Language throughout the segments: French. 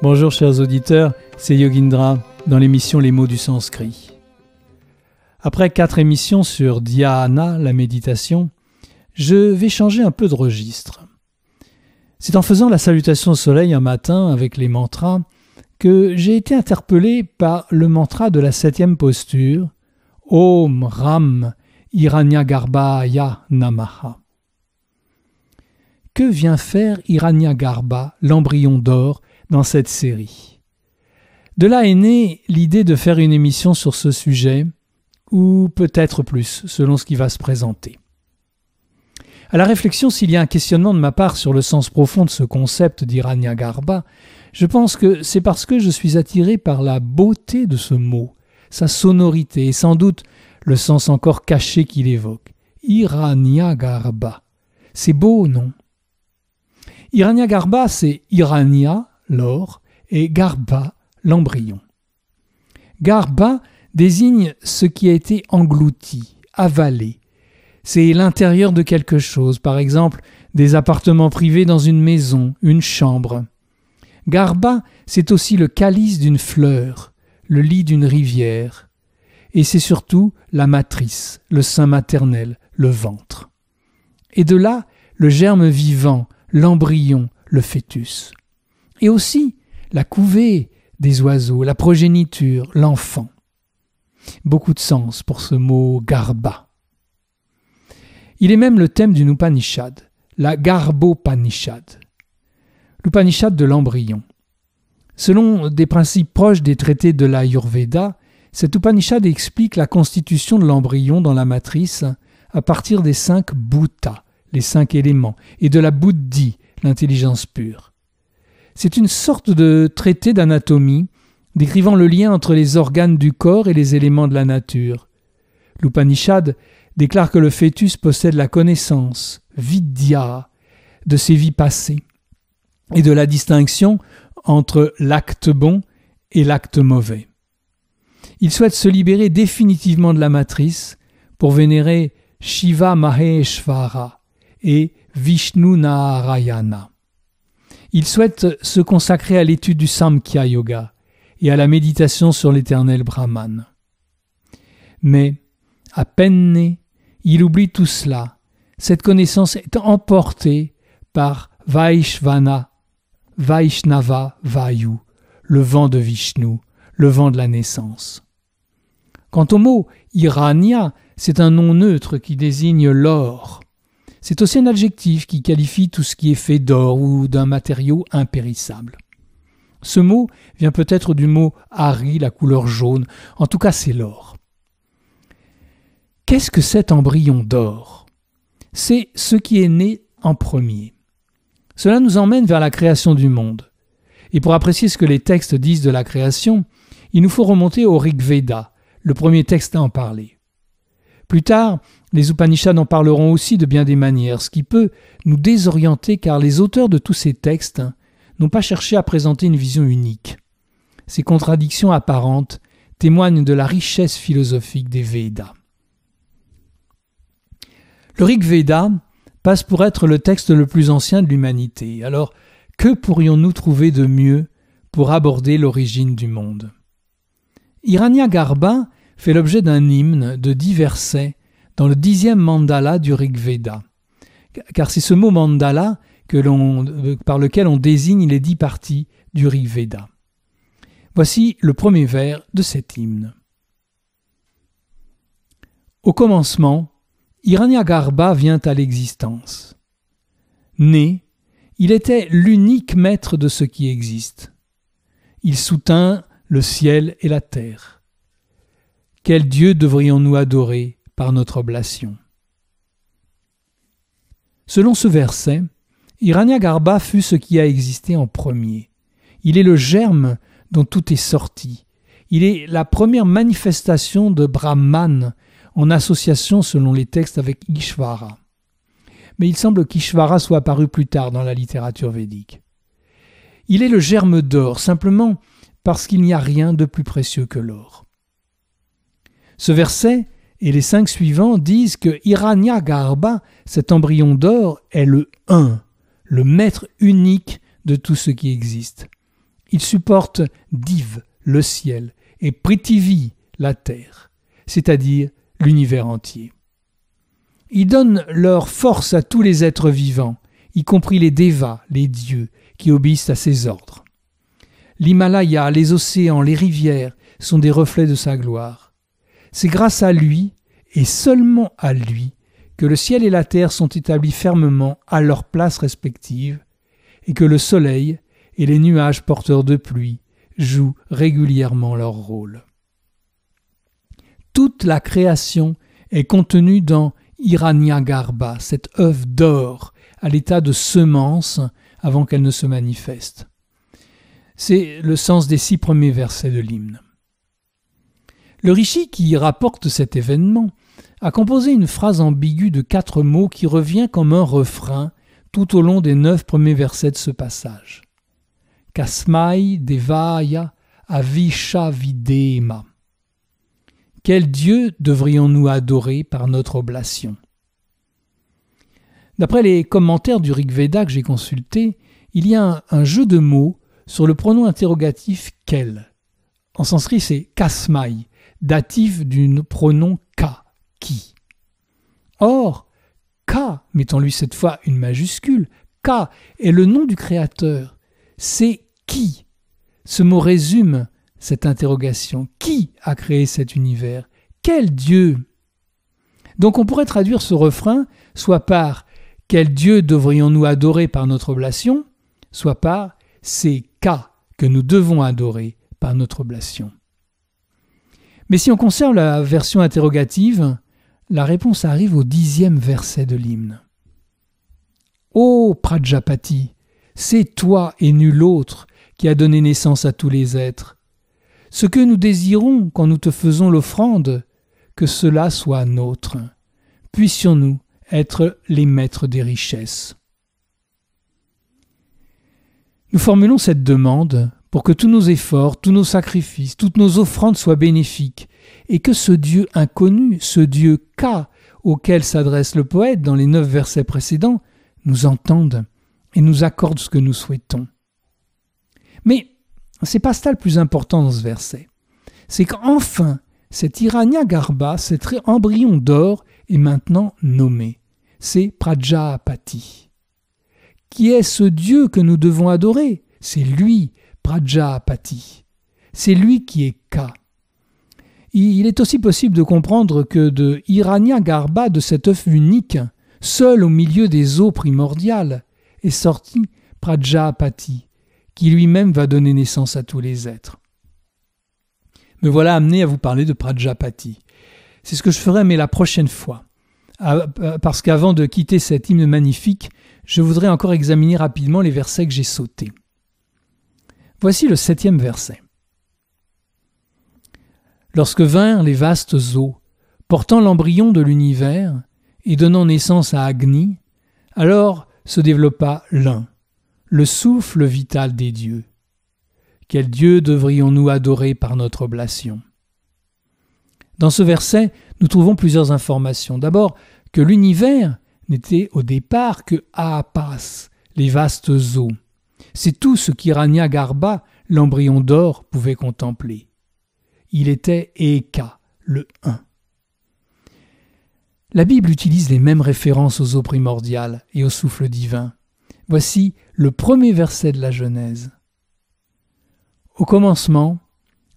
Bonjour chers auditeurs, c'est Yogindra dans l'émission Les mots du sanskrit. Après quatre émissions sur dhyana, la méditation, je vais changer un peu de registre. C'est en faisant la salutation au soleil un matin avec les mantras que j'ai été interpellé par le mantra de la septième posture Om Ram Hiranyagarbhaya Namaha. Que vient faire Hiranyagarbha, l'embryon d'or, dans cette série. De là est née l'idée de faire une émission sur ce sujet, ou peut-être plus, selon ce qui va se présenter. À la réflexion, s'il y a un questionnement de ma part sur le sens profond de ce concept d'Irania Garba, je pense que c'est parce que je suis attiré par la beauté de ce mot, sa sonorité et sans doute le sens encore caché qu'il évoque. Irania Garba. C'est beau, non? Irania Garba, c'est Irania, l'or, et garba, l'embryon. Garba désigne ce qui a été englouti, avalé. C'est l'intérieur de quelque chose, par exemple des appartements privés dans une maison, une chambre. Garba, c'est aussi le calice d'une fleur, le lit d'une rivière. Et c'est surtout la matrice, le sein maternel, le ventre. Et de là, le germe vivant, l'embryon, le fœtus et aussi la couvée des oiseaux, la progéniture, l'enfant. Beaucoup de sens pour ce mot garba. Il est même le thème d'une Upanishad, la Garbopanishad, l'Upanishad de l'embryon. Selon des principes proches des traités de l'Ayurveda, cette Upanishad explique la constitution de l'embryon dans la matrice à partir des cinq bhutas, les cinq éléments, et de la buddhi, l'intelligence pure. C'est une sorte de traité d'anatomie décrivant le lien entre les organes du corps et les éléments de la nature. L'Upanishad déclare que le fœtus possède la connaissance, vidya, de ses vies passées, et de la distinction entre l'acte bon et l'acte mauvais. Il souhaite se libérer définitivement de la matrice pour vénérer Shiva Maheshvara et Vishnu Narayana. Il souhaite se consacrer à l'étude du Samkhya Yoga et à la méditation sur l'éternel Brahman. Mais, à peine né, il oublie tout cela. Cette connaissance est emportée par Vaishvana, Vaishnava Vayu, le vent de Vishnu, le vent de la naissance. Quant au mot Irania, c'est un nom neutre qui désigne l'or. C'est aussi un adjectif qui qualifie tout ce qui est fait d'or ou d'un matériau impérissable. Ce mot vient peut-être du mot Hari, la couleur jaune, en tout cas c'est l'or. Qu'est-ce que cet embryon d'or? C'est ce qui est né en premier. Cela nous emmène vers la création du monde. Et pour apprécier ce que les textes disent de la création, il nous faut remonter au Rig Veda, le premier texte à en parler. Plus tard, les Upanishads en parleront aussi de bien des manières, ce qui peut nous désorienter car les auteurs de tous ces textes n'ont pas cherché à présenter une vision unique. Ces contradictions apparentes témoignent de la richesse philosophique des Védas. Le Rig Veda passe pour être le texte le plus ancien de l'humanité. Alors, que pourrions-nous trouver de mieux pour aborder l'origine du monde? Irania Garba fait l'objet d'un hymne de dix versets dans le dixième mandala du Rig Veda. Car c'est ce mot mandala euh, par lequel on désigne les dix parties du Rig Veda. Voici le premier vers de cet hymne. Au commencement, Hiranyagarbha vient à l'existence. Né, il était l'unique maître de ce qui existe. Il soutint le ciel et la terre. Quel Dieu devrions-nous adorer par notre oblation? Selon ce verset, Hiranyagarbha fut ce qui a existé en premier. Il est le germe dont tout est sorti. Il est la première manifestation de Brahman en association selon les textes avec Ishvara. Mais il semble qu'Ishvara soit apparu plus tard dans la littérature védique. Il est le germe d'or, simplement parce qu'il n'y a rien de plus précieux que l'or. Ce verset et les cinq suivants disent que Irania Garba, cet embryon d'or, est le un, le maître unique de tout ce qui existe. Il supporte Div, le ciel, et Prithvi, la terre, c'est-à-dire l'univers entier. Il donne leur force à tous les êtres vivants, y compris les Devas, les dieux, qui obéissent à ses ordres. L'Himalaya, les océans, les rivières sont des reflets de sa gloire. C'est grâce à lui, et seulement à lui, que le ciel et la terre sont établis fermement à leurs places respectives, et que le soleil et les nuages porteurs de pluie jouent régulièrement leur rôle. Toute la création est contenue dans Hiranyagarbha, cette œuf d'or à l'état de semence avant qu'elle ne se manifeste. C'est le sens des six premiers versets de l'hymne. Le rishi qui rapporte cet événement a composé une phrase ambiguë de quatre mots qui revient comme un refrain tout au long des neuf premiers versets de ce passage. Kasmai devaya avishavidema. Quel Dieu devrions-nous adorer par notre oblation? D'après les commentaires du Rig Veda que j'ai consultés, il y a un, jeu de mots sur le pronom interrogatif quel. En sanskrit, c'est kasmai, datif du pronom ka, qui. Or, ka, mettons-lui cette fois une majuscule, ka est le nom du Créateur. C'est qui? Ce mot résume cette interrogation. Qui a créé cet univers? Quel Dieu? Donc on pourrait traduire ce refrain soit par quel Dieu devrions-nous adorer par notre oblation soit par c'est K que nous devons adorer par notre oblation. Mais si on conserve la version interrogative, la réponse arrive au dixième verset de l'hymne. Ô Prajapati, c'est toi et nul autre qui a donné naissance à tous les êtres. Ce que nous désirons quand nous te faisons l'offrande, que cela soit nôtre. Puissions-nous être les maîtres des richesses. Nous formulons cette demande pour que tous nos efforts, tous nos sacrifices, toutes nos offrandes soient bénéfiques, et que ce Dieu inconnu, ce Dieu K, auquel s'adresse le poète dans les neuf versets précédents, nous entende et nous accorde ce que nous souhaitons. Mais c'est pas ça le plus important dans ce verset. C'est qu'enfin, cet Irania Garba, cet embryon d'or, est maintenant nommé. C'est Prajapati. Qui est ce Dieu que nous devons adorer? C'est lui, Prajapati. C'est lui qui est Ka. Il est aussi possible de comprendre que de Irania Garba, de cet œuf unique, seul au milieu des eaux primordiales, est sorti Prajapati, qui lui-même va donner naissance à tous les êtres. Me voilà amené à vous parler de Prajapati. C'est ce que je ferai, mais la prochaine fois. Ah, parce qu'avant de quitter cet hymne magnifique, je voudrais encore examiner rapidement les versets que j'ai sautés. Voici le septième verset. Lorsque vinrent les vastes eaux, portant l'embryon de l'univers et donnant naissance à Agni, alors se développa l'un, le souffle vital des dieux. Quel Dieu devrions-nous adorer par notre oblation? Dans ce verset, nous trouvons plusieurs informations. D'abord, que l'univers n'était au départ que Aapas, les vastes eaux. C'est tout ce qu'Irania Garba, l'embryon d'or, pouvait contempler. Il était Eka, le un. La Bible utilise les mêmes références aux eaux primordiales et au souffle divin. Voici le premier verset de la Genèse. Au commencement,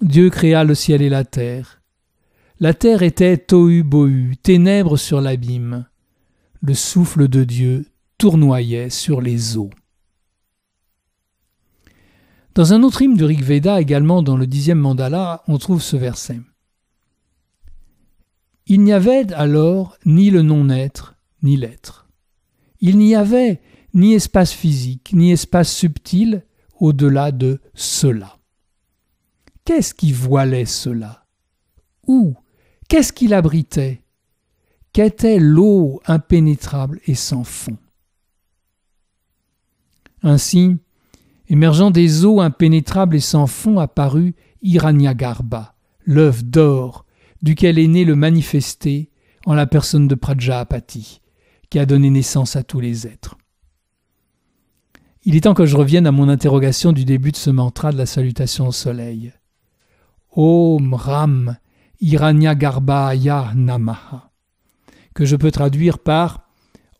Dieu créa le ciel et la terre. La terre était tohu bohu, ténèbres sur l'abîme. Le souffle de Dieu tournoyait sur les eaux. Dans un autre hymne du Rig Veda, également dans le dixième mandala, on trouve ce verset. Il n'y avait alors ni le non-être, ni l'être. Il n'y avait ni espace physique, ni espace subtil au-delà de cela. Qu'est-ce qui voilait cela? Où? Qu'est-ce qui l'abritait? Qu'était l'eau impénétrable et sans fond? Ainsi, émergeant des eaux impénétrables et sans fond, apparut Hiranyagarbha, l'œuf d'or, duquel est né le manifesté en la personne de Prajapati, qui a donné naissance à tous les êtres. il est temps que je revienne à mon interrogation du début de ce mantra de la salutation au soleil. Om Ram Hiranyagarbhaya Namaha, que je peux traduire par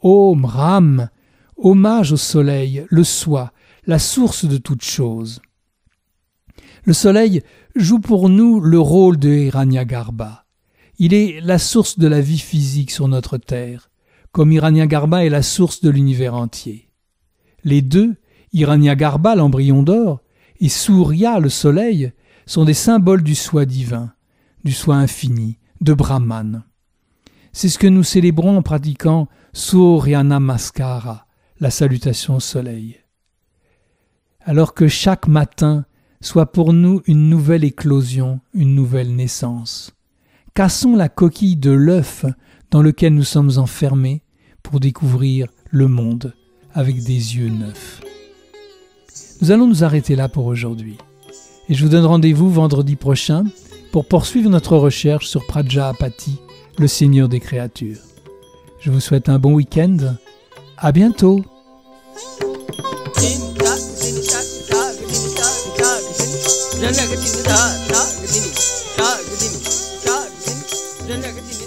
Om Ram, hommage au soleil, le soi, la source de toute chose. Le soleil joue pour nous le rôle de Hiranyagarbha. Il est la source de la vie physique sur notre terre, comme Hiranyagarbha est la source de l'univers entier. Les deux, Hiranyagarbha, l'embryon d'or, et Surya, le soleil, sont des symboles du soi divin, du soi infini, de Brahman. C'est ce que nous célébrons en pratiquant Surya Namaskara, la salutation au soleil. Alors que chaque matin soit pour nous une nouvelle éclosion, une nouvelle naissance. Cassons la coquille de l'œuf dans lequel nous sommes enfermés pour découvrir le monde avec des yeux neufs. Nous allons nous arrêter là pour aujourd'hui. Et je vous donne rendez-vous vendredi prochain pour poursuivre notre recherche sur Prajapati, le Seigneur des créatures. Je vous souhaite un bon week-end. À bientôt! जनगदिन रा रागदिन रागदिन रागदिन जनगदिन